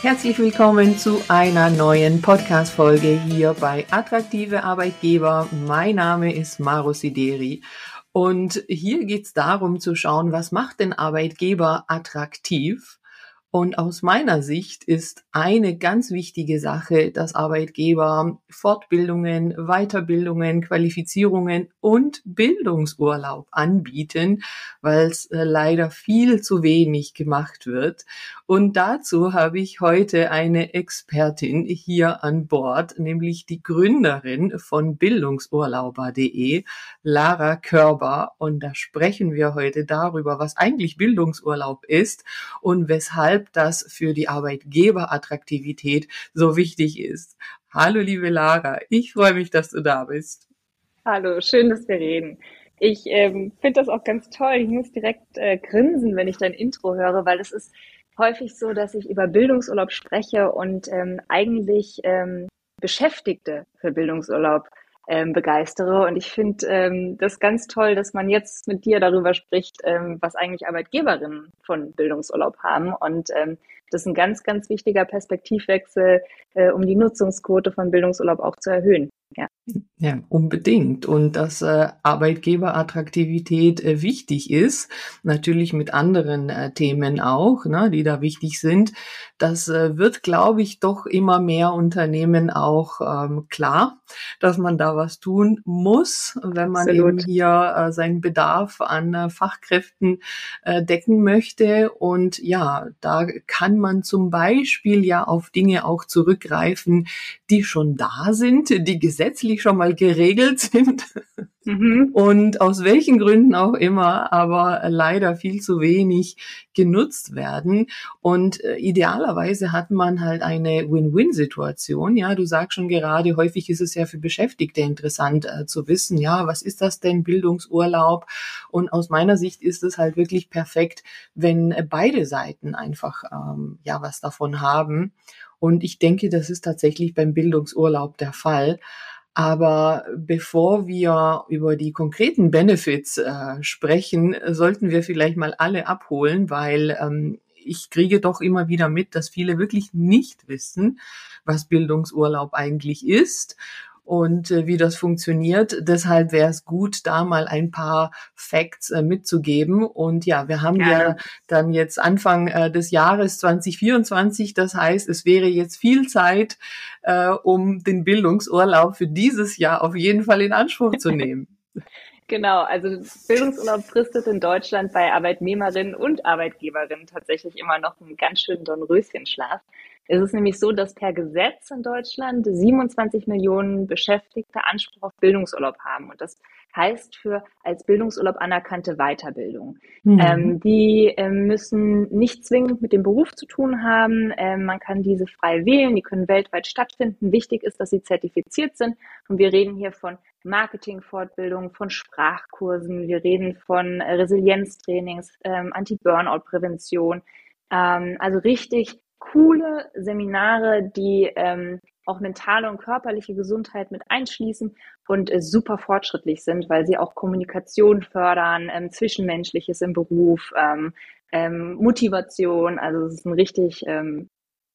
Herzlich willkommen zu einer neuen Podcast-Folge hier bei Attraktive Arbeitgeber. Mein Name ist Maro Sideri und hier geht es darum zu schauen, was macht den Arbeitgeber attraktiv? Und aus meiner Sicht ist eine ganz wichtige Sache, dass Arbeitgeber Fortbildungen, Weiterbildungen, Qualifizierungen und Bildungsurlaub anbieten, weil es äh, leider viel zu wenig gemacht wird. Und dazu habe ich heute eine Expertin hier an Bord, nämlich die Gründerin von Bildungsurlauber.de, Lara Körber. Und da sprechen wir heute darüber, was eigentlich Bildungsurlaub ist und weshalb weshalb das für die Arbeitgeberattraktivität so wichtig ist. Hallo, liebe Lara, ich freue mich, dass du da bist. Hallo, schön, dass wir reden. Ich ähm, finde das auch ganz toll. Ich muss direkt äh, grinsen, wenn ich dein Intro höre, weil es ist häufig so, dass ich über Bildungsurlaub spreche und ähm, eigentlich ähm, Beschäftigte für Bildungsurlaub ähm, begeistere. Und ich finde ähm, das ganz toll, dass man jetzt mit dir darüber spricht, ähm, was eigentlich Arbeitgeberinnen von Bildungsurlaub haben. Und ähm, das ist ein ganz, ganz wichtiger Perspektivwechsel, äh, um die Nutzungsquote von Bildungsurlaub auch zu erhöhen. Ja. Ja, unbedingt. Und dass äh, Arbeitgeberattraktivität äh, wichtig ist, natürlich mit anderen äh, Themen auch, ne, die da wichtig sind, das äh, wird, glaube ich, doch immer mehr Unternehmen auch ähm, klar, dass man da was tun muss, wenn man Absolut. eben hier äh, seinen Bedarf an äh, Fachkräften äh, decken möchte. Und ja, da kann man zum Beispiel ja auf Dinge auch zurückgreifen, die schon da sind, die gesetzlich schon mal geregelt sind. Mhm. Und aus welchen Gründen auch immer, aber leider viel zu wenig genutzt werden. Und äh, idealerweise hat man halt eine Win-Win-Situation. Ja, du sagst schon gerade, häufig ist es ja für Beschäftigte interessant äh, zu wissen, ja, was ist das denn, Bildungsurlaub? Und aus meiner Sicht ist es halt wirklich perfekt, wenn äh, beide Seiten einfach, ähm, ja, was davon haben. Und ich denke, das ist tatsächlich beim Bildungsurlaub der Fall. Aber bevor wir über die konkreten Benefits äh, sprechen, sollten wir vielleicht mal alle abholen, weil ähm, ich kriege doch immer wieder mit, dass viele wirklich nicht wissen, was Bildungsurlaub eigentlich ist und äh, wie das funktioniert. Deshalb wäre es gut, da mal ein paar Facts äh, mitzugeben. Und ja, wir haben Gerne. ja dann jetzt Anfang äh, des Jahres 2024. Das heißt, es wäre jetzt viel Zeit, äh, um den Bildungsurlaub für dieses Jahr auf jeden Fall in Anspruch zu nehmen. Genau, also Bildungsurlaub fristet in Deutschland bei Arbeitnehmerinnen und Arbeitgeberinnen tatsächlich immer noch einen ganz schönen Dornröschenschlaf. Es ist nämlich so, dass per Gesetz in Deutschland 27 Millionen Beschäftigte Anspruch auf Bildungsurlaub haben. Und das heißt für als Bildungsurlaub anerkannte Weiterbildung. Mhm. Ähm, die ähm, müssen nicht zwingend mit dem Beruf zu tun haben. Ähm, man kann diese frei wählen. Die können weltweit stattfinden. Wichtig ist, dass sie zertifiziert sind. Und wir reden hier von Marketingfortbildung, von Sprachkursen. Wir reden von Resilienztrainings, ähm, Anti-Burnout-Prävention. Ähm, also richtig coole Seminare, die ähm, auch mentale und körperliche Gesundheit mit einschließen und äh, super fortschrittlich sind, weil sie auch Kommunikation fördern, ähm, Zwischenmenschliches im Beruf, ähm, ähm, Motivation. Also es ist ein richtig ähm,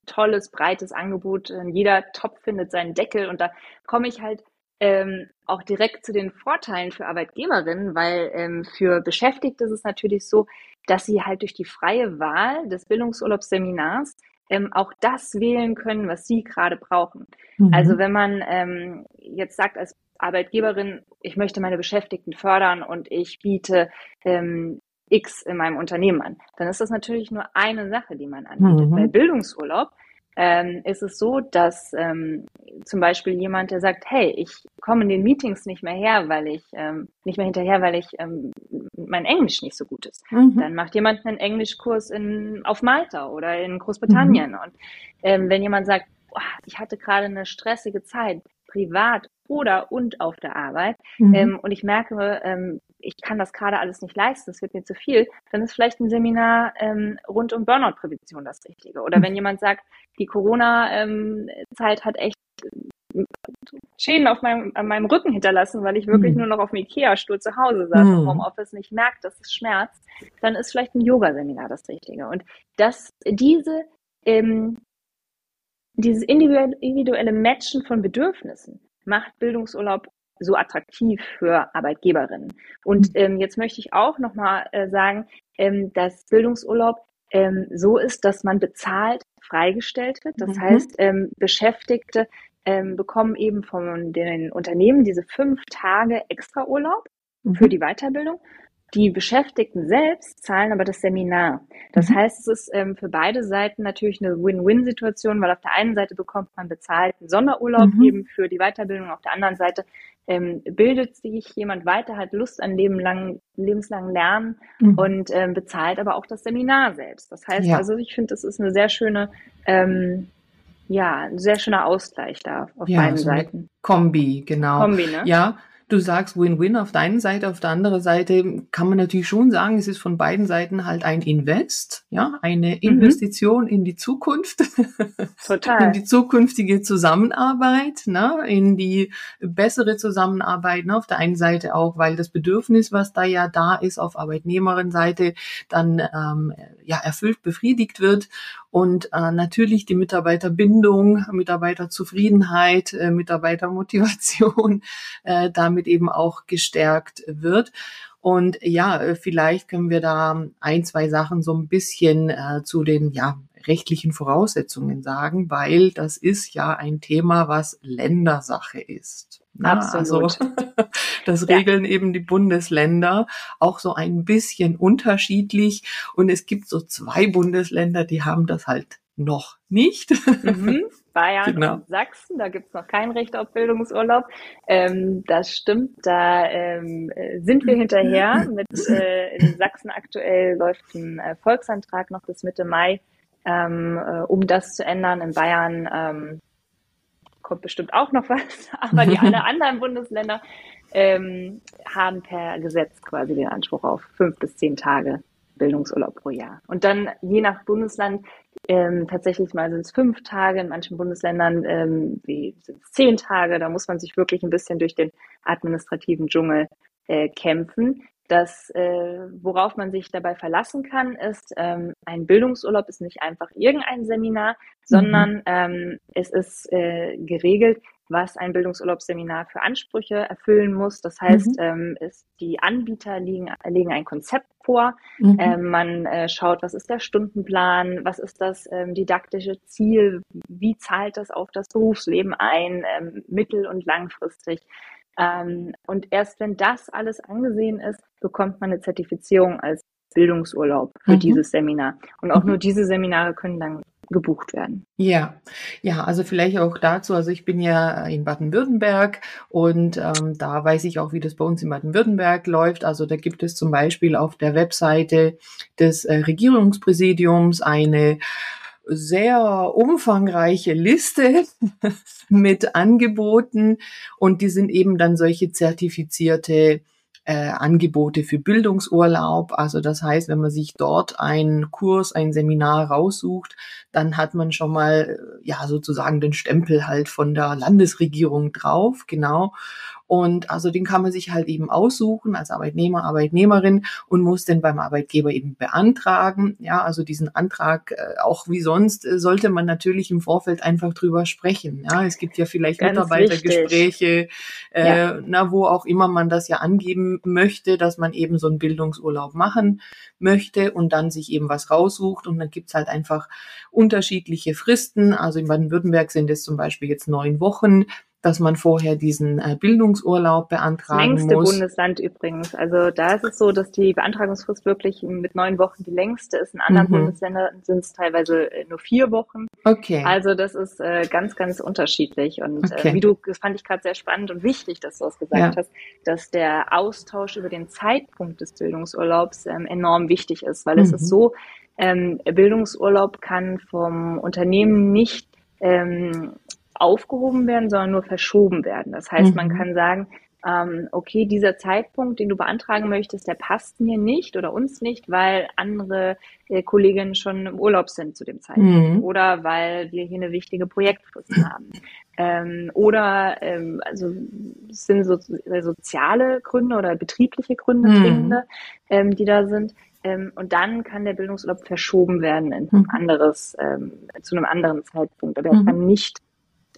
tolles, breites Angebot. Jeder Top findet seinen Deckel und da komme ich halt ähm, auch direkt zu den Vorteilen für Arbeitgeberinnen, weil ähm, für Beschäftigte ist es natürlich so, dass sie halt durch die freie Wahl des Bildungsurlaubsseminars ähm, auch das wählen können, was sie gerade brauchen. Mhm. Also wenn man ähm, jetzt sagt als Arbeitgeberin, ich möchte meine Beschäftigten fördern und ich biete ähm, X in meinem Unternehmen an, dann ist das natürlich nur eine Sache, die man anbietet. Mhm. Bei Bildungsurlaub ähm, ist es so, dass ähm, zum Beispiel jemand, der sagt, hey, ich komme in den Meetings nicht mehr her, weil ich ähm, nicht mehr hinterher, weil ich ähm, mein Englisch nicht so gut ist. Mhm. Dann macht jemand einen Englischkurs in, auf Malta oder in Großbritannien. Mhm. Und ähm, wenn jemand sagt, boah, ich hatte gerade eine stressige Zeit, privat oder und auf der Arbeit, mhm. ähm, und ich merke, ähm, ich kann das gerade alles nicht leisten, es wird mir zu viel, dann ist vielleicht ein Seminar ähm, rund um Burnout-Prävention das Richtige. Oder mhm. wenn jemand sagt, die Corona-Zeit ähm, hat echt äh, Schäden auf meinem, an meinem Rücken hinterlassen, weil ich wirklich mhm. nur noch auf dem Ikea-Stuhl zu Hause saß mhm. und Homeoffice nicht merkt, dass es schmerzt, dann ist vielleicht ein Yoga-Seminar das Richtige. Und dass diese ähm, dieses individuelle Matchen von Bedürfnissen macht Bildungsurlaub so attraktiv für Arbeitgeberinnen. Und mhm. ähm, jetzt möchte ich auch nochmal äh, sagen, ähm, dass Bildungsurlaub ähm, so ist, dass man bezahlt freigestellt wird. Das mhm. heißt, ähm, Beschäftigte ähm, bekommen eben von den Unternehmen diese fünf Tage extra Urlaub mhm. für die Weiterbildung. Die Beschäftigten selbst zahlen aber das Seminar. Das mhm. heißt, es ist ähm, für beide Seiten natürlich eine Win-Win-Situation, weil auf der einen Seite bekommt man bezahlten Sonderurlaub mhm. eben für die Weiterbildung, auf der anderen Seite ähm, bildet sich jemand weiter, hat Lust an lebenlang, lebenslangen Lernen mhm. und ähm, bezahlt aber auch das Seminar selbst. Das heißt ja. also, ich finde, das ist eine sehr schöne ähm, ja, ein sehr schöner Ausgleich da auf ja, beiden so Seiten. Kombi, genau. Kombi, ne? Ja, du sagst Win-Win auf deiner Seite, auf der anderen Seite kann man natürlich schon sagen, es ist von beiden Seiten halt ein Invest, ja, eine mhm. Investition mhm. in die Zukunft. Total. in die zukünftige Zusammenarbeit, ne, in die bessere Zusammenarbeit, ne, auf der einen Seite auch, weil das Bedürfnis, was da ja da ist, auf Arbeitnehmerin-Seite dann ähm, ja erfüllt, befriedigt wird und äh, natürlich die Mitarbeiterbindung, Mitarbeiterzufriedenheit, äh, Mitarbeitermotivation äh, damit eben auch gestärkt wird. Und ja, äh, vielleicht können wir da ein, zwei Sachen so ein bisschen äh, zu den ja, rechtlichen Voraussetzungen sagen, weil das ist ja ein Thema, was Ländersache ist. Na, Absolut. Also, das regeln ja. eben die Bundesländer auch so ein bisschen unterschiedlich. Und es gibt so zwei Bundesländer, die haben das halt noch nicht. Mhm. Bayern genau. und Sachsen, da gibt's noch kein Recht auf Bildungsurlaub. Ähm, das stimmt, da ähm, sind wir hinterher. Mit, äh, in Sachsen aktuell läuft ein äh, Volksantrag noch bis Mitte Mai, ähm, äh, um das zu ändern. In Bayern ähm, kommt bestimmt auch noch was, aber die alle anderen Bundesländer ähm, haben per Gesetz quasi den Anspruch auf fünf bis zehn Tage Bildungsurlaub pro Jahr. Und dann je nach Bundesland ähm, tatsächlich mal sind es fünf Tage, in manchen Bundesländern ähm, sind es zehn Tage. Da muss man sich wirklich ein bisschen durch den administrativen Dschungel äh, kämpfen. Das, äh, worauf man sich dabei verlassen kann, ist, ähm, ein Bildungsurlaub ist nicht einfach irgendein Seminar, sondern mhm. ähm, es ist äh, geregelt, was ein Bildungsurlaubsseminar für Ansprüche erfüllen muss. Das heißt, mhm. ähm, ist, die Anbieter legen, legen ein Konzept vor. Mhm. Ähm, man äh, schaut, was ist der Stundenplan, was ist das ähm, didaktische Ziel, wie zahlt das auf das Berufsleben ein, ähm, mittel- und langfristig. Ähm, und erst wenn das alles angesehen ist, bekommt man eine Zertifizierung als Bildungsurlaub für mhm. dieses Seminar. Und auch mhm. nur diese Seminare können dann gebucht werden. Ja, ja, also vielleicht auch dazu. Also ich bin ja in Baden-Württemberg und ähm, da weiß ich auch, wie das bei uns in Baden-Württemberg läuft. Also da gibt es zum Beispiel auf der Webseite des äh, Regierungspräsidiums eine sehr umfangreiche Liste mit Angeboten und die sind eben dann solche zertifizierte äh, Angebote für Bildungsurlaub. Also das heißt, wenn man sich dort einen Kurs, ein Seminar raussucht, dann hat man schon mal äh, ja sozusagen den Stempel halt von der Landesregierung drauf, genau. Und also den kann man sich halt eben aussuchen als Arbeitnehmer, Arbeitnehmerin und muss den beim Arbeitgeber eben beantragen. Ja, also diesen Antrag, äh, auch wie sonst, äh, sollte man natürlich im Vorfeld einfach drüber sprechen. Ja, es gibt ja vielleicht Ganz Mitarbeitergespräche, äh, ja. na, wo auch immer man das ja angeben möchte, dass man eben so einen Bildungsurlaub machen möchte und dann sich eben was raussucht und dann gibt's halt einfach unterschiedliche Fristen. Also in Baden-Württemberg sind es zum Beispiel jetzt neun Wochen dass man vorher diesen äh, Bildungsurlaub beantragen muss. längste muss. Bundesland übrigens. Also da ist es so, dass die Beantragungsfrist wirklich mit neun Wochen die längste ist. In anderen mhm. Bundesländern sind es teilweise äh, nur vier Wochen. Okay. Also das ist äh, ganz, ganz unterschiedlich. Und äh, okay. äh, wie du, das fand ich gerade sehr spannend und wichtig, dass du es gesagt ja. hast, dass der Austausch über den Zeitpunkt des Bildungsurlaubs ähm, enorm wichtig ist, weil mhm. es ist so, ähm, Bildungsurlaub kann vom Unternehmen nicht ähm, aufgehoben werden, sondern nur verschoben werden. Das heißt, mhm. man kann sagen, ähm, okay, dieser Zeitpunkt, den du beantragen möchtest, der passt mir nicht oder uns nicht, weil andere äh, Kolleginnen schon im Urlaub sind zu dem Zeitpunkt mhm. oder weil wir hier eine wichtige Projektfrist haben. Ähm, oder ähm, also es sind so, äh, soziale Gründe oder betriebliche Gründe, mhm. dringende, ähm, die da sind. Ähm, und dann kann der Bildungsurlaub verschoben werden in ein mhm. anderes, ähm, zu einem anderen Zeitpunkt. Aber er mhm. kann nicht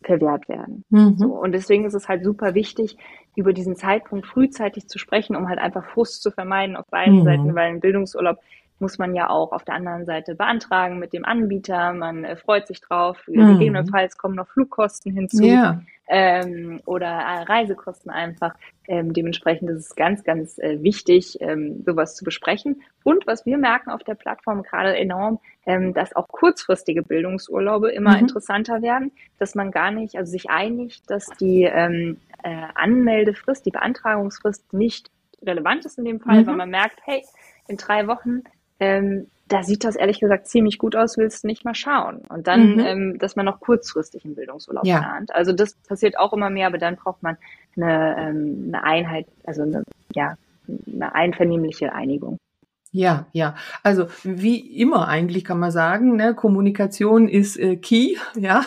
verwehrt werden. Mhm. So, und deswegen ist es halt super wichtig, über diesen Zeitpunkt frühzeitig zu sprechen, um halt einfach Frust zu vermeiden auf beiden mhm. Seiten, weil ein Bildungsurlaub muss man ja auch auf der anderen Seite beantragen mit dem Anbieter. Man äh, freut sich drauf. Mhm. Gegebenenfalls kommen noch Flugkosten hinzu. Ja ähm, oder äh, Reisekosten einfach. Ähm, dementsprechend ist es ganz, ganz äh, wichtig, ähm, sowas zu besprechen. Und was wir merken auf der Plattform gerade enorm, ähm, dass auch kurzfristige Bildungsurlaube immer mhm. interessanter werden, dass man gar nicht, also sich einigt, dass die ähm, äh, Anmeldefrist, die Beantragungsfrist nicht relevant ist in dem Fall, mhm. weil man merkt, hey, in drei Wochen ähm, da sieht das ehrlich gesagt ziemlich gut aus, willst du nicht mal schauen. Und dann, mhm. ähm, dass man noch kurzfristig einen Bildungsurlaub ja. plant. Also das passiert auch immer mehr, aber dann braucht man eine, ähm, eine Einheit, also eine, ja, eine einvernehmliche Einigung. Ja, ja. Also wie immer eigentlich kann man sagen, ne, Kommunikation ist äh, key, ja.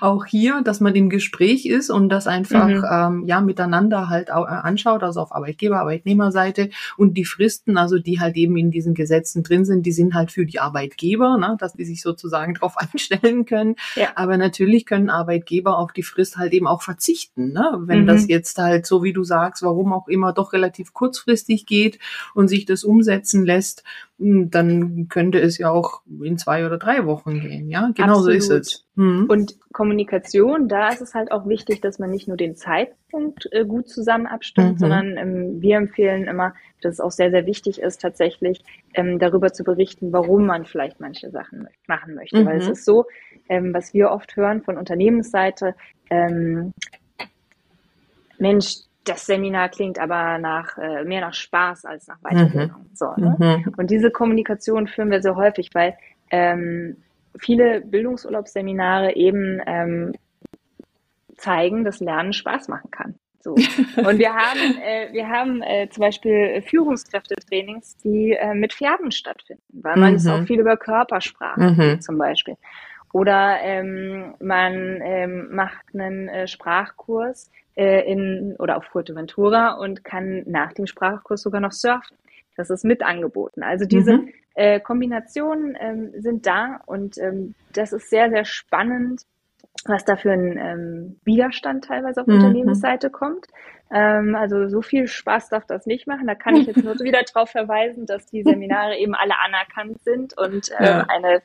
auch hier, dass man im Gespräch ist und das einfach mhm. ähm, ja miteinander halt auch, äh, anschaut, also auf Arbeitgeber, Arbeitnehmerseite und die Fristen, also die halt eben in diesen Gesetzen drin sind, die sind halt für die Arbeitgeber, ne, dass die sich sozusagen darauf einstellen können. Ja. Aber natürlich können Arbeitgeber auf die Frist halt eben auch verzichten, ne, wenn mhm. das jetzt halt so wie du sagst, warum auch immer doch relativ kurzfristig geht und sich das umsetzen setzen lässt, hm, dann könnte es ja auch in zwei oder drei Wochen gehen. Ja, genau Absolut. so ist es. Mhm. Und Kommunikation, da ist es halt auch wichtig, dass man nicht nur den Zeitpunkt äh, gut zusammen abstimmt, mhm. sondern ähm, wir empfehlen immer, dass es auch sehr, sehr wichtig ist, tatsächlich ähm, darüber zu berichten, warum man vielleicht manche Sachen machen möchte. Mhm. Weil es mhm. ist so, ähm, was wir oft hören von Unternehmensseite, ähm, Mensch, das Seminar klingt aber nach äh, mehr nach Spaß als nach Weiterbildung. Mhm. So, ne? Mhm. Und diese Kommunikation führen wir sehr häufig, weil ähm, viele Bildungsurlaubsseminare eben ähm, zeigen, dass Lernen Spaß machen kann. So. Und wir haben, äh, wir haben äh, zum Beispiel Führungskräftetrainings, die äh, mit Pferden stattfinden, weil man mhm. ist auch viel über Körpersprache mhm. zum Beispiel. Oder ähm, man ähm, macht einen äh, Sprachkurs äh, in oder auf Fuerteventura und kann nach dem Sprachkurs sogar noch surfen. Das ist mit angeboten. Also diese mhm. äh, Kombinationen ähm, sind da und ähm, das ist sehr, sehr spannend, was da für ein ähm, Widerstand teilweise auf mhm. Unternehmensseite kommt. Ähm, also so viel Spaß darf das nicht machen. Da kann ich jetzt nur wieder darauf verweisen, dass die Seminare eben alle anerkannt sind und äh, ja. eine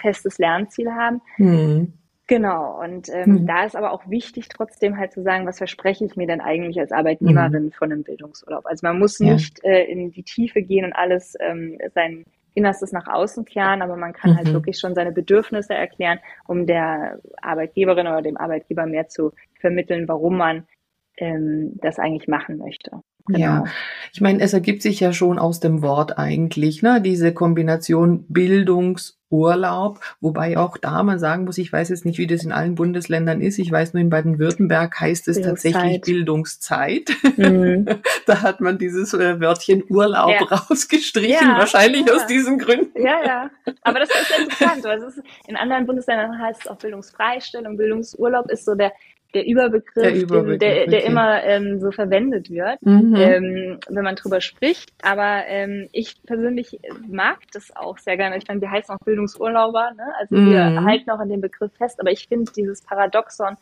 festes Lernziel haben. Mhm. Genau, und ähm, mhm. da ist aber auch wichtig, trotzdem halt zu sagen, was verspreche ich mir denn eigentlich als Arbeitnehmerin mhm. von einem Bildungsurlaub? Also man muss ja. nicht äh, in die Tiefe gehen und alles ähm, sein Innerstes nach außen kehren, aber man kann halt mhm. halt wirklich schon seine Bedürfnisse erklären, um der Arbeitgeberin oder dem Arbeitgeber mehr zu vermitteln, warum man ähm, das eigentlich machen möchte. Genau. Ja, ich meine, es ergibt sich ja schon aus dem Wort eigentlich, ne, diese Kombination Bildungsurlaub, wobei auch da man sagen muss, ich weiß jetzt nicht, wie das in allen Bundesländern ist. Ich weiß nur, in Baden-Württemberg heißt es tatsächlich Bildungszeit. Mhm. da hat man dieses äh, Wörtchen Urlaub ja. rausgestrichen, ja, wahrscheinlich ja. aus diesen Gründen. Ja, ja. Aber das ist interessant, weil es ist, in anderen Bundesländern heißt es auch Bildungsfreistellung, Bildungsurlaub ist so der der Überbegriff, der, Überbegriff, der, der immer ähm, so verwendet wird, mhm. ähm, wenn man drüber spricht. Aber ähm, ich persönlich mag das auch sehr gerne. Ich meine, wir heißen auch Bildungsurlauber, ne? also mhm. wir halten auch an dem Begriff fest. Aber ich finde dieses Paradoxon,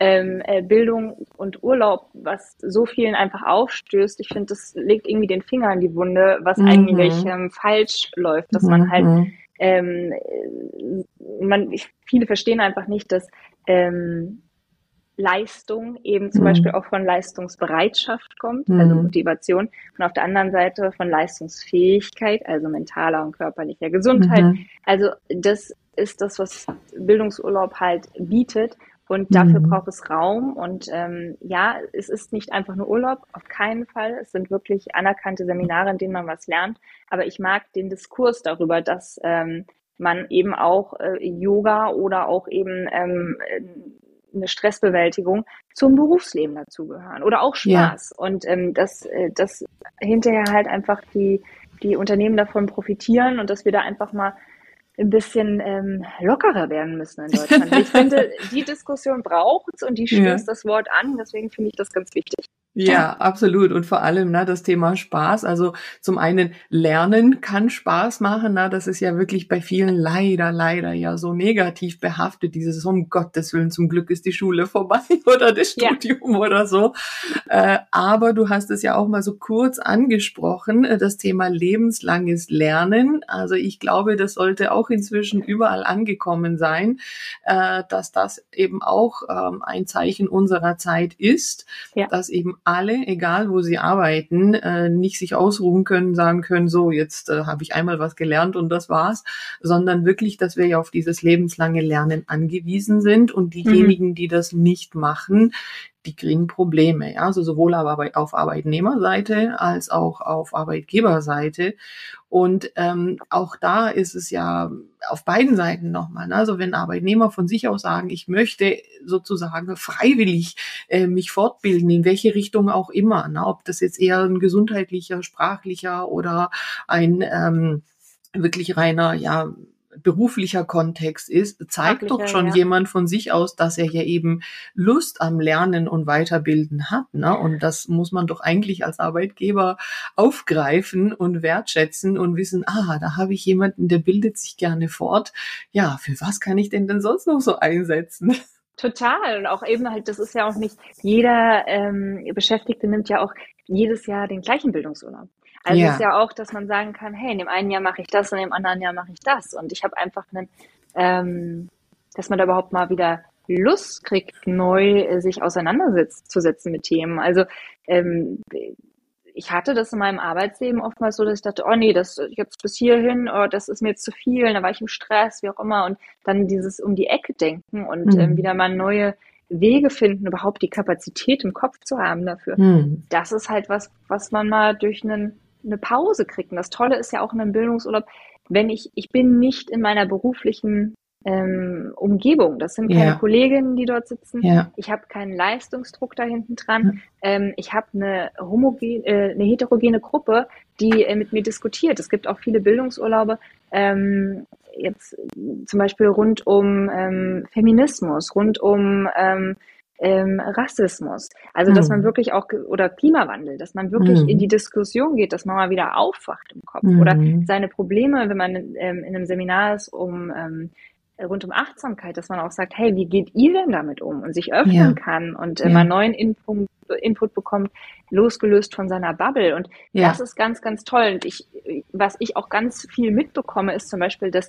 ähm, äh, Bildung und Urlaub, was so vielen einfach aufstößt, ich finde, das legt irgendwie den Finger in die Wunde, was mhm. eigentlich ähm, falsch läuft, dass man halt mhm. ähm, man, ich, viele verstehen einfach nicht, dass ähm, Leistung eben zum mhm. Beispiel auch von Leistungsbereitschaft kommt, mhm. also Motivation, und auf der anderen Seite von Leistungsfähigkeit, also mentaler und körperlicher Gesundheit. Mhm. Also das ist das, was Bildungsurlaub halt bietet. Und dafür mhm. braucht es Raum. Und ähm, ja, es ist nicht einfach nur Urlaub, auf keinen Fall. Es sind wirklich anerkannte Seminare, in denen man was lernt. Aber ich mag den Diskurs darüber, dass ähm, man eben auch äh, Yoga oder auch eben ähm, eine Stressbewältigung zum Berufsleben dazugehören oder auch Spaß. Ja. Und ähm, dass, äh, dass hinterher halt einfach die, die Unternehmen davon profitieren und dass wir da einfach mal ein bisschen ähm, lockerer werden müssen in Deutschland. ich finde, die Diskussion braucht es und die stößt ja. das Wort an. Deswegen finde ich das ganz wichtig. Ja, absolut. Und vor allem ne, das Thema Spaß. Also zum einen Lernen kann Spaß machen. Ne? Das ist ja wirklich bei vielen leider, leider ja so negativ behaftet. Dieses um Gottes Willen, zum Glück ist die Schule vorbei oder das Studium ja. oder so. Äh, aber du hast es ja auch mal so kurz angesprochen, äh, das Thema lebenslanges Lernen. Also ich glaube, das sollte auch inzwischen überall angekommen sein, äh, dass das eben auch ähm, ein Zeichen unserer Zeit ist, ja. dass eben alle, egal wo sie arbeiten, äh, nicht sich ausruhen können, sagen können, so, jetzt äh, habe ich einmal was gelernt und das war's, sondern wirklich, dass wir ja auf dieses lebenslange Lernen angewiesen sind und diejenigen, mhm. die das nicht machen, die kriegen Probleme, ja, also sowohl auf Arbeitnehmerseite als auch auf Arbeitgeberseite. Und ähm, auch da ist es ja auf beiden Seiten nochmal. Ne? Also wenn Arbeitnehmer von sich aus sagen, ich möchte sozusagen freiwillig äh, mich fortbilden, in welche Richtung auch immer, ne? ob das jetzt eher ein gesundheitlicher, sprachlicher oder ein ähm, wirklich reiner, ja, beruflicher Kontext ist, zeigt doch schon ja. jemand von sich aus, dass er ja eben Lust am Lernen und Weiterbilden hat. Ne? Und das muss man doch eigentlich als Arbeitgeber aufgreifen und wertschätzen und wissen, ah, da habe ich jemanden, der bildet sich gerne fort. Ja, für was kann ich denn denn sonst noch so einsetzen? Total. Und auch eben halt, das ist ja auch nicht, jeder ähm, Beschäftigte nimmt ja auch jedes Jahr den gleichen Bildungsurlaub. Also ja. ist ja auch, dass man sagen kann, hey, in dem einen Jahr mache ich das und im anderen Jahr mache ich das. Und ich habe einfach einen, ähm, dass man da überhaupt mal wieder Lust kriegt, neu äh, sich auseinanderzusetzen mit Themen. Also ähm, ich hatte das in meinem Arbeitsleben oftmals so, dass ich dachte, oh nee, das jetzt bis hierhin, oh, das ist mir jetzt zu viel, da war ich im Stress, wie auch immer. Und dann dieses um die Ecke denken und mhm. ähm, wieder mal neue Wege finden, überhaupt die Kapazität im Kopf zu haben dafür. Mhm. Das ist halt was, was man mal durch einen eine Pause kriegt. Und das Tolle ist ja auch in einem Bildungsurlaub, wenn ich, ich bin nicht in meiner beruflichen ähm, Umgebung. Das sind keine ja. Kolleginnen, die dort sitzen. Ja. Ich habe keinen Leistungsdruck da hinten dran. Ja. Ähm, ich habe eine, homogen, äh, eine heterogene Gruppe, die äh, mit mir diskutiert. Es gibt auch viele Bildungsurlaube, ähm, jetzt zum Beispiel rund um ähm, Feminismus, rund um ähm, Rassismus. Also, dass man mhm. wirklich auch, oder Klimawandel, dass man wirklich mhm. in die Diskussion geht, dass man mal wieder aufwacht im Kopf. Mhm. Oder seine Probleme, wenn man ähm, in einem Seminar ist, um ähm, rund um Achtsamkeit, dass man auch sagt, hey, wie geht ihr denn damit um? Und sich öffnen ja. kann und ja. mal neuen Input, Input bekommt, losgelöst von seiner Bubble. Und ja. das ist ganz, ganz toll. Und ich, was ich auch ganz viel mitbekomme, ist zum Beispiel, dass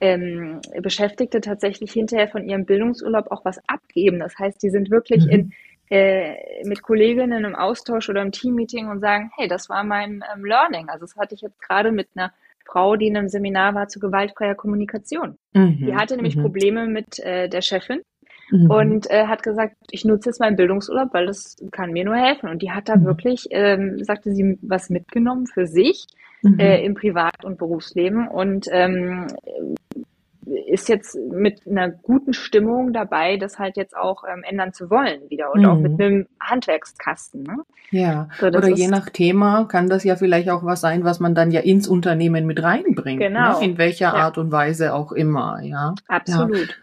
ähm, Beschäftigte tatsächlich hinterher von ihrem Bildungsurlaub auch was abgeben. Das heißt, die sind wirklich mhm. in, äh, mit Kolleginnen im Austausch oder im Teammeeting und sagen, hey, das war mein ähm, Learning. Also das hatte ich jetzt gerade mit einer Frau, die in einem Seminar war zu gewaltfreier Kommunikation. Mhm. Die hatte nämlich mhm. Probleme mit äh, der Chefin mhm. und äh, hat gesagt, ich nutze jetzt meinen Bildungsurlaub, weil das kann mir nur helfen. Und die hat da mhm. wirklich, ähm, sagte sie, was mitgenommen für sich mhm. äh, im Privat- und Berufsleben und ähm, ist jetzt mit einer guten Stimmung dabei, das halt jetzt auch ähm, ändern zu wollen wieder und mhm. auch mit mhm. einem Handwerkskasten. Ne? Ja, so, oder je nach Thema kann das ja vielleicht auch was sein, was man dann ja ins Unternehmen mit reinbringt. Ne? Genau. Ne? In welcher ja. Art und Weise auch immer, ja. Absolut. Ja.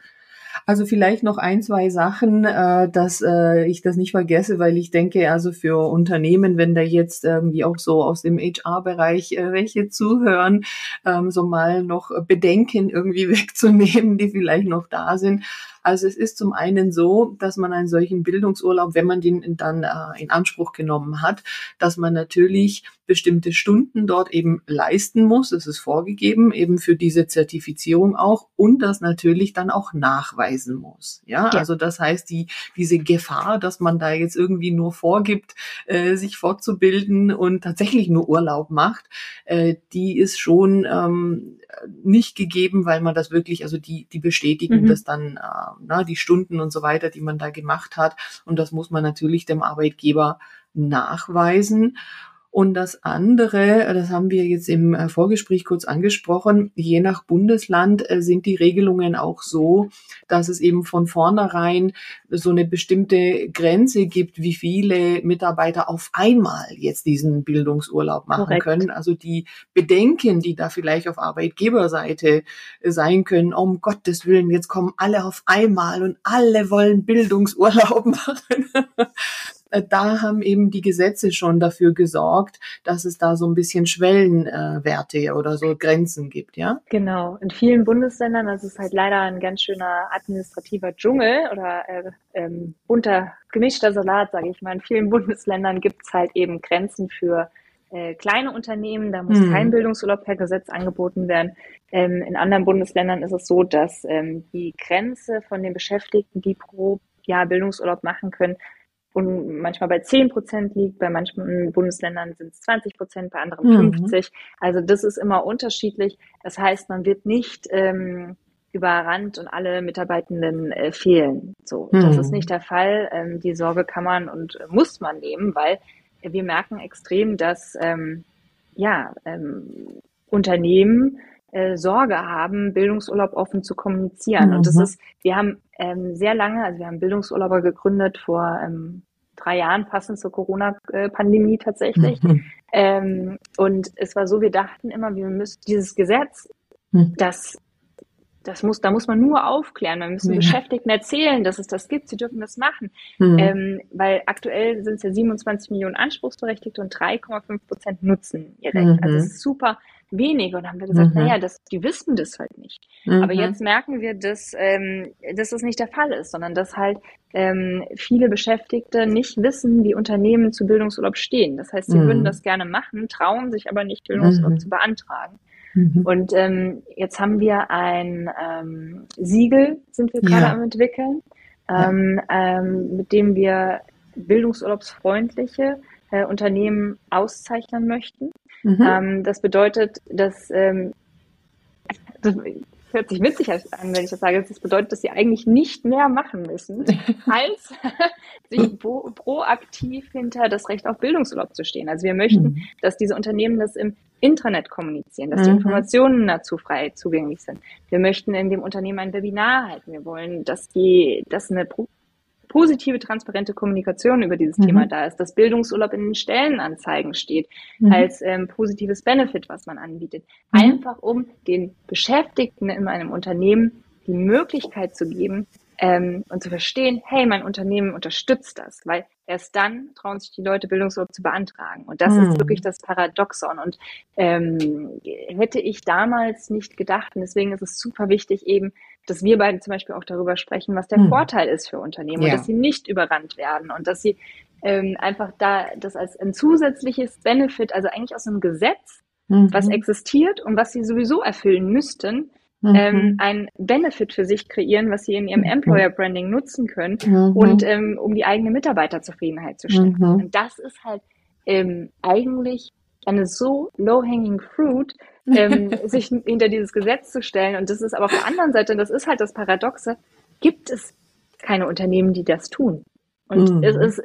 Also vielleicht noch ein, zwei Sachen, äh, dass äh, ich das nicht vergesse, weil ich denke, also für Unternehmen, wenn da jetzt irgendwie auch so aus dem HR-Bereich äh, welche zuhören, ähm, so mal noch Bedenken irgendwie wegzunehmen, die vielleicht noch da sind. Also es ist zum einen so, dass man einen solchen Bildungsurlaub, wenn man den dann äh, in Anspruch genommen hat, dass man natürlich bestimmte Stunden dort eben leisten muss. Es ist vorgegeben, eben für diese Zertifizierung auch und das natürlich dann auch nachweisen muss. Ja, ja. also das heißt, die, diese Gefahr, dass man da jetzt irgendwie nur vorgibt, äh, sich fortzubilden und tatsächlich nur Urlaub macht, äh, die ist schon ähm, nicht gegeben, weil man das wirklich, also die, die bestätigen mhm. das dann äh, na, die Stunden und so weiter, die man da gemacht hat. Und das muss man natürlich dem Arbeitgeber nachweisen. Und das andere, das haben wir jetzt im äh, Vorgespräch kurz angesprochen, je nach Bundesland äh, sind die Regelungen auch so, dass es eben von vornherein so eine bestimmte Grenze gibt, wie viele Mitarbeiter auf einmal jetzt diesen Bildungsurlaub machen Korrekt. können. Also die Bedenken, die da vielleicht auf Arbeitgeberseite sein können, um Gottes Willen, jetzt kommen alle auf einmal und alle wollen Bildungsurlaub machen. Äh, da haben eben die Gesetze schon dafür gesorgt, dass es da so ein bisschen Schwellenwerte äh, oder so Grenzen gibt, ja? Genau. In vielen Bundesländern, das ist halt leider ein ganz schöner administrativer Dschungel oder äh, ähm, bunter, gemischter Salat, sage ich mal. In vielen Bundesländern gibt es halt eben Grenzen für äh, kleine Unternehmen, da muss mhm. kein Bildungsurlaub per Gesetz angeboten werden. Ähm, in anderen Bundesländern ist es so, dass ähm, die Grenze von den Beschäftigten, die pro Jahr Bildungsurlaub machen können, und manchmal bei 10 Prozent liegt, bei manchen Bundesländern sind es 20 Prozent, bei anderen mhm. 50. Also das ist immer unterschiedlich. Das heißt, man wird nicht ähm, überrannt und alle Mitarbeitenden äh, fehlen. So, mhm. das ist nicht der Fall. Ähm, die Sorge kann man und muss man nehmen, weil wir merken extrem, dass ähm, ja ähm, Unternehmen äh, Sorge haben, Bildungsurlaub offen zu kommunizieren. Mhm. Und das mhm. ist, wir haben ähm, sehr lange, also wir haben Bildungsurlauber gegründet vor ähm, drei Jahren, passend zur Corona-Pandemie tatsächlich. Mhm. Ähm, und es war so, wir dachten immer, wir müssen dieses Gesetz, mhm. das das muss, da muss man nur aufklären. Man müssen ja. Beschäftigten erzählen, dass es das gibt. Sie dürfen das machen. Mhm. Ähm, weil aktuell sind es ja 27 Millionen Anspruchsberechtigte und 3,5 Prozent nutzen ihr Recht. Mhm. Also es ist super wenig. Und haben wir gesagt, mhm. naja, das, die wissen das halt nicht. Mhm. Aber jetzt merken wir, dass, ähm, dass das nicht der Fall ist, sondern dass halt ähm, viele Beschäftigte nicht wissen, wie Unternehmen zu Bildungsurlaub stehen. Das heißt, sie mhm. würden das gerne machen, trauen sich aber nicht, Bildungsurlaub mhm. zu beantragen. Mhm. Und ähm, jetzt haben wir ein ähm, Siegel, sind wir gerade ja. am entwickeln, ähm, ja. ähm, mit dem wir bildungsurlaubsfreundliche äh, Unternehmen auszeichnen möchten. Mhm. Ähm, das bedeutet, dass ähm, das hört sich witzig an, wenn ich das sage. Das bedeutet, dass sie eigentlich nicht mehr machen müssen, als sich pro, proaktiv hinter das Recht auf Bildungsurlaub zu stehen. Also wir möchten, mhm. dass diese Unternehmen das im Intranet kommunizieren, dass die mhm. Informationen dazu frei zugänglich sind. Wir möchten in dem Unternehmen ein Webinar halten. Wir wollen, dass die, dass eine positive, transparente Kommunikation über dieses mhm. Thema da ist, dass Bildungsurlaub in den Stellenanzeigen steht, mhm. als ähm, positives Benefit, was man anbietet. Mhm. Einfach um den Beschäftigten in einem Unternehmen die Möglichkeit zu geben, ähm, und zu verstehen, hey, mein Unternehmen unterstützt das, weil erst dann trauen sich die Leute, Bildungsurlaub zu beantragen. Und das ist wirklich das Paradoxon. Und ähm, hätte ich damals nicht gedacht, und deswegen ist es super wichtig eben, dass wir beide zum Beispiel auch darüber sprechen, was der hm. Vorteil ist für Unternehmen ja. und dass sie nicht überrannt werden und dass sie ähm, einfach da das als ein zusätzliches Benefit, also eigentlich aus einem Gesetz, mhm. was existiert und was sie sowieso erfüllen müssten, mhm. ähm, ein Benefit für sich kreieren, was sie in ihrem mhm. Employer Branding nutzen können mhm. und ähm, um die eigene Mitarbeiterzufriedenheit zu stärken. Mhm. Und das ist halt ähm, eigentlich eine so low-hanging fruit, ähm, sich hinter dieses Gesetz zu stellen. Und das ist aber auf der anderen Seite, das ist halt das Paradoxe, gibt es keine Unternehmen, die das tun. Und mhm. es ist,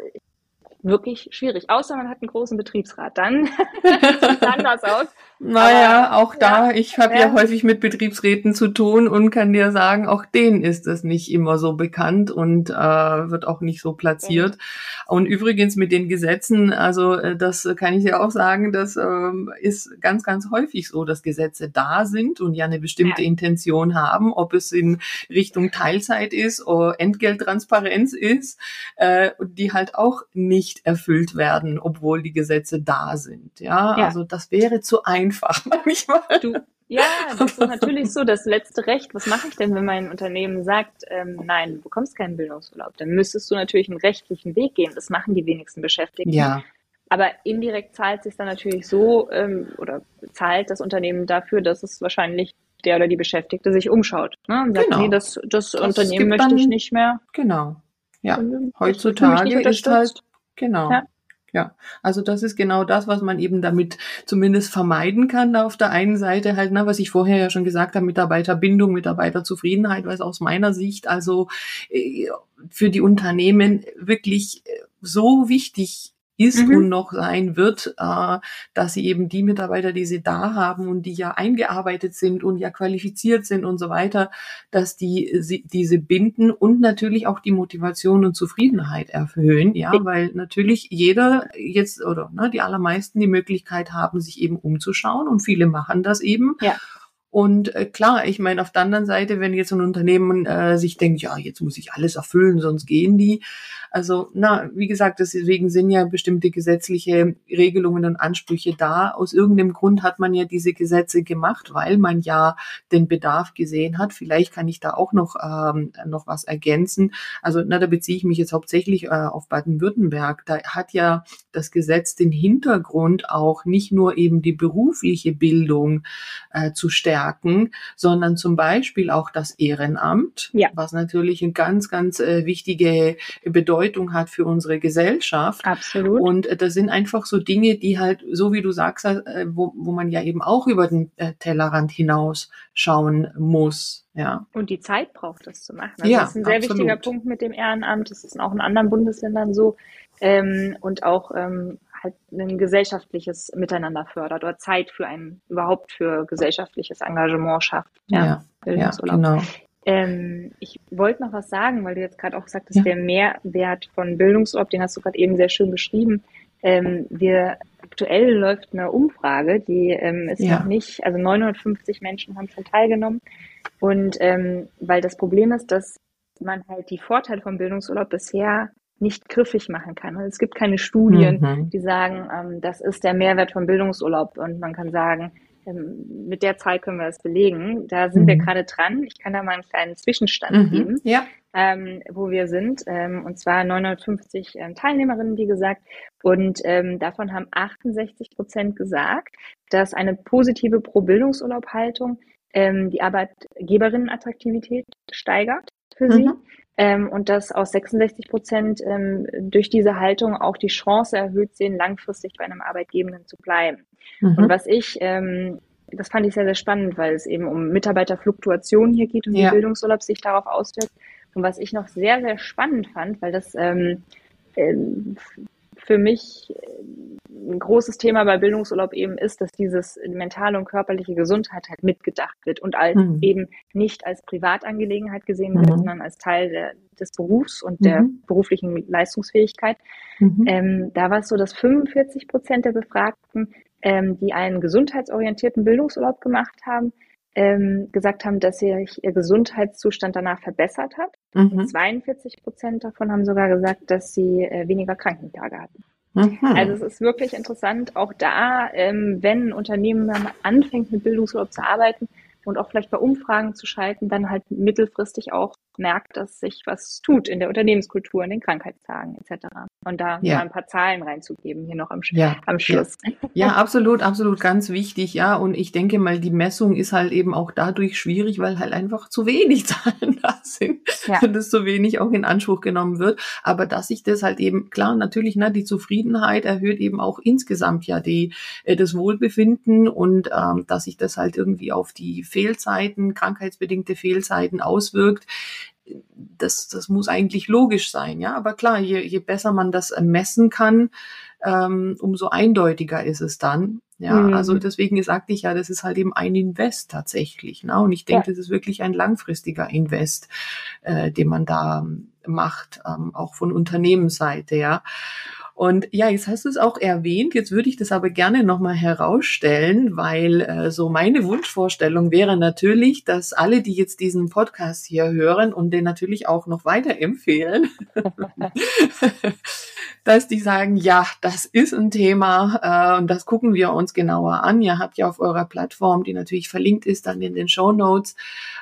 wirklich schwierig. Außer man hat einen großen Betriebsrat. Dann sieht es anders aus. Naja, Aber, auch da, ja, ich habe ja. ja. häufig mit Betriebsräten zu tun und kann dir sagen, auch denen ist es nicht immer so bekannt und äh, wird auch nicht so platziert. Mhm. Und übrigens mit den Gesetzen, also äh, das kann ich dir auch sagen, das äh, ist ganz, ganz häufig so, dass Gesetze da sind und ja eine bestimmte ja. Intention haben, ob es in Richtung Teilzeit ist oder Entgelttransparenz ist, äh, die halt auch nicht nicht erfüllt werden, obwohl die Gesetze da sind. Ja, ja. also das wäre zu einfach manchmal. Du, ja, das ist natürlich so. Das letzte Recht, was mache ich denn, wenn mein Unternehmen sagt, ähm, nein, du bekommst keinen Bildungsurlaub? Dann müsstest du natürlich einen rechtlichen Weg gehen. Das machen die wenigsten Beschäftigten. Ja. Aber indirekt zahlt sich dann natürlich so ähm, oder zahlt das Unternehmen dafür, dass es wahrscheinlich der oder die Beschäftigte sich umschaut. Ne? Und sagt, genau. nee, das, das, das Unternehmen möchte ich nicht mehr. Genau. Ja, heutzutage ist halt Genau. Ja. Ja, also das ist genau das, was man eben damit zumindest vermeiden kann. Da auf der einen Seite halt, ne, was ich vorher ja schon gesagt habe, Mitarbeiterbindung, Mitarbeiterzufriedenheit, es aus meiner Sicht also äh, für die Unternehmen wirklich äh, so wichtig ist mhm. und noch sein wird, äh, dass sie eben die Mitarbeiter, die sie da haben und die ja eingearbeitet sind und ja qualifiziert sind und so weiter, dass die sie, diese binden und natürlich auch die Motivation und Zufriedenheit erhöhen, ja, weil natürlich jeder jetzt oder ne, die allermeisten die Möglichkeit haben, sich eben umzuschauen und viele machen das eben. Ja. Und äh, klar, ich meine, auf der anderen Seite, wenn jetzt ein Unternehmen äh, sich denkt, ja, jetzt muss ich alles erfüllen, sonst gehen die. Also, na, wie gesagt, deswegen sind ja bestimmte gesetzliche Regelungen und Ansprüche da. Aus irgendeinem Grund hat man ja diese Gesetze gemacht, weil man ja den Bedarf gesehen hat. Vielleicht kann ich da auch noch, ähm, noch was ergänzen. Also, na, da beziehe ich mich jetzt hauptsächlich äh, auf Baden-Württemberg. Da hat ja das Gesetz den Hintergrund auch nicht nur eben die berufliche Bildung äh, zu stärken, sondern zum Beispiel auch das Ehrenamt, ja. was natürlich eine ganz, ganz äh, wichtige Bedeutung hat für unsere Gesellschaft. Absolut. Und äh, das sind einfach so Dinge, die halt, so wie du sagst, äh, wo, wo man ja eben auch über den äh, Tellerrand hinaus schauen muss. Ja. Und die Zeit braucht, das zu machen. Also ja, das ist ein sehr absolut. wichtiger Punkt mit dem Ehrenamt. Das ist auch in anderen Bundesländern so. Ähm, und auch ähm, halt ein gesellschaftliches Miteinander fördert oder Zeit für ein, überhaupt für gesellschaftliches Engagement schafft. Ja, ja, ja genau. Ähm, ich wollte noch was sagen, weil du jetzt gerade auch sagtest, ja. der Mehrwert von Bildungsurlaub, den hast du gerade eben sehr schön beschrieben. Ähm, wir aktuell läuft eine Umfrage, die ähm, ist ja. noch nicht, also 950 Menschen haben schon teilgenommen. Und ähm, weil das Problem ist, dass man halt die Vorteile vom Bildungsurlaub bisher nicht griffig machen kann. Und es gibt keine Studien, mhm. die sagen, ähm, das ist der Mehrwert vom Bildungsurlaub. Und man kann sagen, mit der Zahl können wir das belegen. Da sind mhm. wir gerade dran. Ich kann da mal einen kleinen Zwischenstand mhm. geben, ja. ähm, wo wir sind. Ähm, und zwar 950 ähm, Teilnehmerinnen, wie gesagt. Und ähm, davon haben 68 Prozent gesagt, dass eine positive Pro-Bildungsurlaub-Haltung ähm, die Arbeitgeberinnenattraktivität steigert für sie. Mhm ähm, und dass aus 66 Prozent ähm, durch diese Haltung auch die Chance erhöht sehen, langfristig bei einem Arbeitgebenden zu bleiben. Mhm. Und was ich, ähm, das fand ich sehr, sehr spannend, weil es eben um Mitarbeiterfluktuation hier geht und ja. wie Bildungsurlaub sich darauf auswirkt. Und was ich noch sehr, sehr spannend fand, weil das ähm, äh, für mich ein großes Thema bei Bildungsurlaub eben ist, dass dieses mentale und körperliche Gesundheit halt mitgedacht wird und als mhm. eben nicht als Privatangelegenheit gesehen wird, mhm. sondern als Teil der, des Berufs und mhm. der beruflichen Leistungsfähigkeit. Mhm. Ähm, da war es so, dass 45 Prozent der Befragten, ähm, die einen gesundheitsorientierten Bildungsurlaub gemacht haben, ähm, gesagt haben, dass sich ihr Gesundheitszustand danach verbessert hat. Mhm. 42 Prozent davon haben sogar gesagt, dass sie äh, weniger Krankentage hatten. Mhm. Also es ist wirklich interessant, auch da, ähm, wenn ein Unternehmen dann anfängt mit Bildungsurlaub zu arbeiten und auch vielleicht bei Umfragen zu schalten, dann halt mittelfristig auch merkt, dass sich was tut in der Unternehmenskultur, in den Krankheitstagen etc. Und da ja. mal ein paar Zahlen reinzugeben hier noch am, ja. am Schluss. Ja. ja. absolut, absolut ganz wichtig, ja. Und ich denke mal, die Messung ist halt eben auch dadurch schwierig, weil halt einfach zu wenig Zahlen da sind ja. und es zu wenig auch in Anspruch genommen wird. Aber dass sich das halt eben, klar, natürlich, ne, die Zufriedenheit erhöht eben auch insgesamt ja die, äh, das Wohlbefinden und ähm, dass sich das halt irgendwie auf die Fehlzeiten, krankheitsbedingte Fehlzeiten auswirkt das, das muss eigentlich logisch sein, ja. Aber klar, je, je besser man das messen kann, ähm, umso eindeutiger ist es dann. Ja, mhm. also deswegen sagte ich ja, das ist halt eben ein Invest tatsächlich. Ne? Und ich denke, ja. das ist wirklich ein langfristiger Invest, äh, den man da macht, ähm, auch von Unternehmensseite, ja. Und ja, jetzt hast du es auch erwähnt. Jetzt würde ich das aber gerne nochmal herausstellen, weil äh, so meine Wunschvorstellung wäre natürlich, dass alle, die jetzt diesen Podcast hier hören und den natürlich auch noch weiterempfehlen, dass die sagen, ja, das ist ein Thema äh, und das gucken wir uns genauer an. Ihr habt ja auf eurer Plattform, die natürlich verlinkt ist, dann in den Show Notes,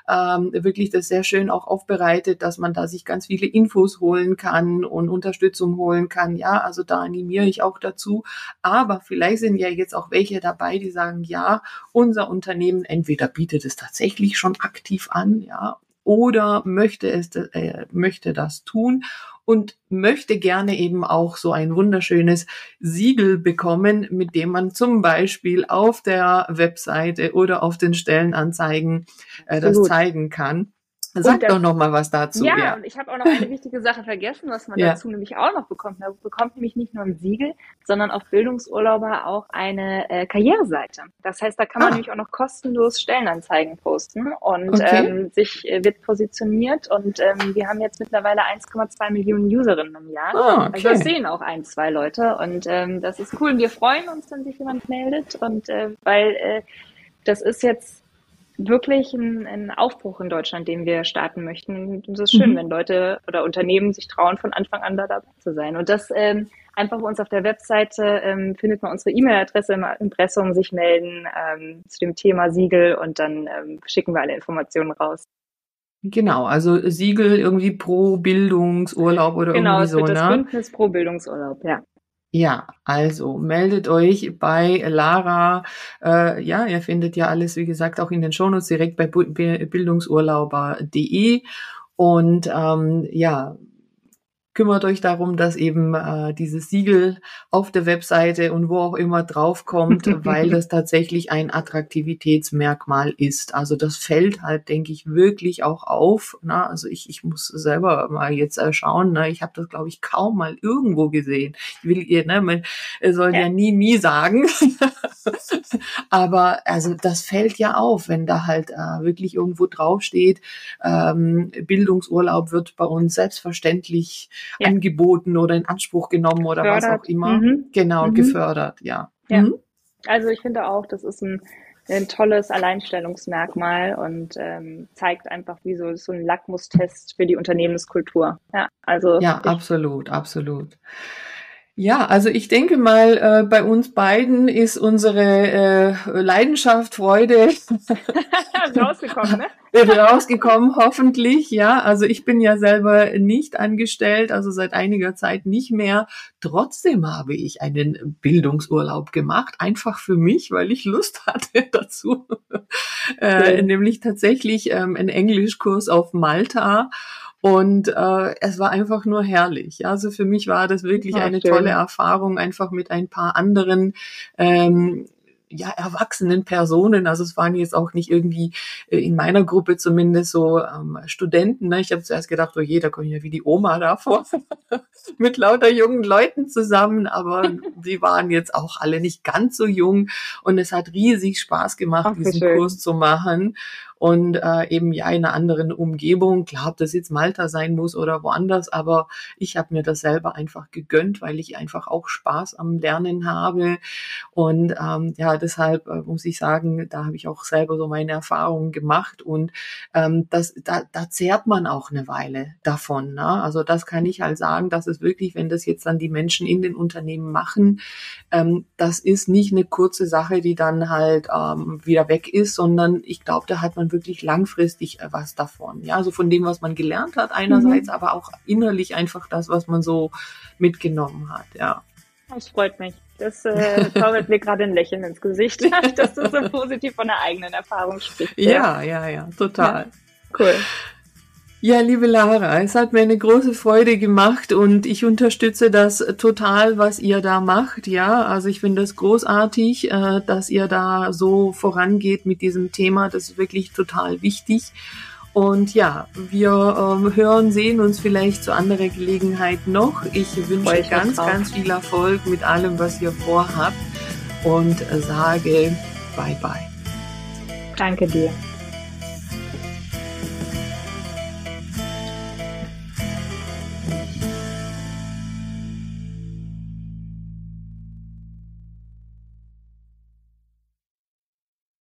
ähm, wirklich das sehr schön auch aufbereitet, dass man da sich ganz viele Infos holen kann und Unterstützung holen kann. Ja, also da animiere ich auch dazu. Aber vielleicht sind ja jetzt auch welche dabei, die sagen, ja, unser Unternehmen entweder bietet es tatsächlich schon aktiv an, ja, oder möchte es äh, möchte das tun und möchte gerne eben auch so ein wunderschönes Siegel bekommen, mit dem man zum Beispiel auf der Webseite oder auf den Stellenanzeigen äh, das zeigen kann. Sag das, doch noch mal was dazu. Ja, ja. und ich habe auch noch eine wichtige Sache vergessen, was man ja. dazu nämlich auch noch bekommt. Man bekommt nämlich nicht nur ein Siegel, sondern auf Bildungsurlauber auch eine äh, Karriereseite. Das heißt, da kann man ah. nämlich auch noch kostenlos Stellenanzeigen posten und okay. ähm, sich äh, wird positioniert. Und ähm, wir haben jetzt mittlerweile 1,2 Millionen Userinnen im Jahr. Ah, okay. Also das sehen auch ein, zwei Leute und ähm, das ist cool. Und wir freuen uns, wenn sich jemand meldet und äh, weil äh, das ist jetzt wirklich ein, ein, Aufbruch in Deutschland, den wir starten möchten. Und es ist schön, mhm. wenn Leute oder Unternehmen sich trauen, von Anfang an da dabei zu sein. Und das ähm, einfach bei uns auf der Webseite ähm, findet man unsere E-Mail-Adresse im Impressum, sich melden ähm, zu dem Thema Siegel und dann ähm, schicken wir alle Informationen raus. Genau, also Siegel irgendwie pro Bildungsurlaub oder genau, irgendwie so, ne? Genau, das Bündnis pro Bildungsurlaub, ja. Ja, also meldet euch bei Lara. Äh, ja, ihr findet ja alles, wie gesagt, auch in den Shownotes direkt bei bildungsurlauber.de. Und ähm, ja, kümmert euch darum, dass eben äh, dieses Siegel auf der Webseite und wo auch immer draufkommt, weil das tatsächlich ein Attraktivitätsmerkmal ist. Also das fällt halt, denke ich, wirklich auch auf. Na, ne? also ich, ich muss selber mal jetzt äh, schauen. Ne? Ich habe das, glaube ich, kaum mal irgendwo gesehen. Ich will ihr, ne, man soll ja, ja nie, nie sagen. Aber also das fällt ja auf, wenn da halt äh, wirklich irgendwo draufsteht, ähm, Bildungsurlaub wird bei uns selbstverständlich ja. angeboten oder in Anspruch genommen oder gefördert. was auch immer. Mhm. Genau, mhm. gefördert, ja. ja. Mhm. Also ich finde auch, das ist ein, ein tolles Alleinstellungsmerkmal und ähm, zeigt einfach wie so, so ein Lackmustest für die Unternehmenskultur. Ja, also ja, absolut, absolut. Ja, also ich denke mal, äh, bei uns beiden ist unsere äh, Leidenschaft, Freude rausgekommen, ne? rausgekommen, hoffentlich, ja. Also ich bin ja selber nicht angestellt, also seit einiger Zeit nicht mehr. Trotzdem habe ich einen Bildungsurlaub gemacht, einfach für mich, weil ich Lust hatte dazu. äh, nämlich tatsächlich ähm, einen Englischkurs auf Malta. Und äh, es war einfach nur herrlich. Also für mich war das wirklich ja, eine schön. tolle Erfahrung, einfach mit ein paar anderen ähm, ja, erwachsenen Personen. Also es waren jetzt auch nicht irgendwie äh, in meiner Gruppe zumindest so ähm, Studenten. Ne? Ich habe zuerst gedacht, oh je, da komme ich ja wie die Oma davor mit lauter jungen Leuten zusammen. Aber sie waren jetzt auch alle nicht ganz so jung und es hat riesig Spaß gemacht, Ach, diesen schön. Kurs zu machen und äh, eben ja in einer anderen Umgebung. Klar, ob das jetzt Malta sein muss oder woanders, aber ich habe mir das selber einfach gegönnt, weil ich einfach auch Spaß am Lernen habe und ähm, ja, deshalb äh, muss ich sagen, da habe ich auch selber so meine Erfahrungen gemacht und ähm, das, da, da zehrt man auch eine Weile davon. Ne? Also das kann ich halt sagen, dass es wirklich, wenn das jetzt dann die Menschen in den Unternehmen machen, ähm, das ist nicht eine kurze Sache, die dann halt ähm, wieder weg ist, sondern ich glaube, da hat man wirklich langfristig äh, was davon. Ja, also von dem, was man gelernt hat einerseits, mhm. aber auch innerlich einfach das, was man so mitgenommen hat. Ja. Das freut mich. Das äh, zaubert mir gerade ein Lächeln ins Gesicht, dass du so positiv von der eigenen Erfahrung sprichst. Ja, ja, ja, ja total. Ja, cool. Ja, liebe Lara, es hat mir eine große Freude gemacht und ich unterstütze das total, was ihr da macht. Ja, also ich finde das großartig, äh, dass ihr da so vorangeht mit diesem Thema. Das ist wirklich total wichtig. Und ja, wir ähm, hören, sehen uns vielleicht zu anderer Gelegenheit noch. Ich wünsche ich ganz, ganz viel Erfolg mit allem, was ihr vorhabt und sage bye bye. Danke dir.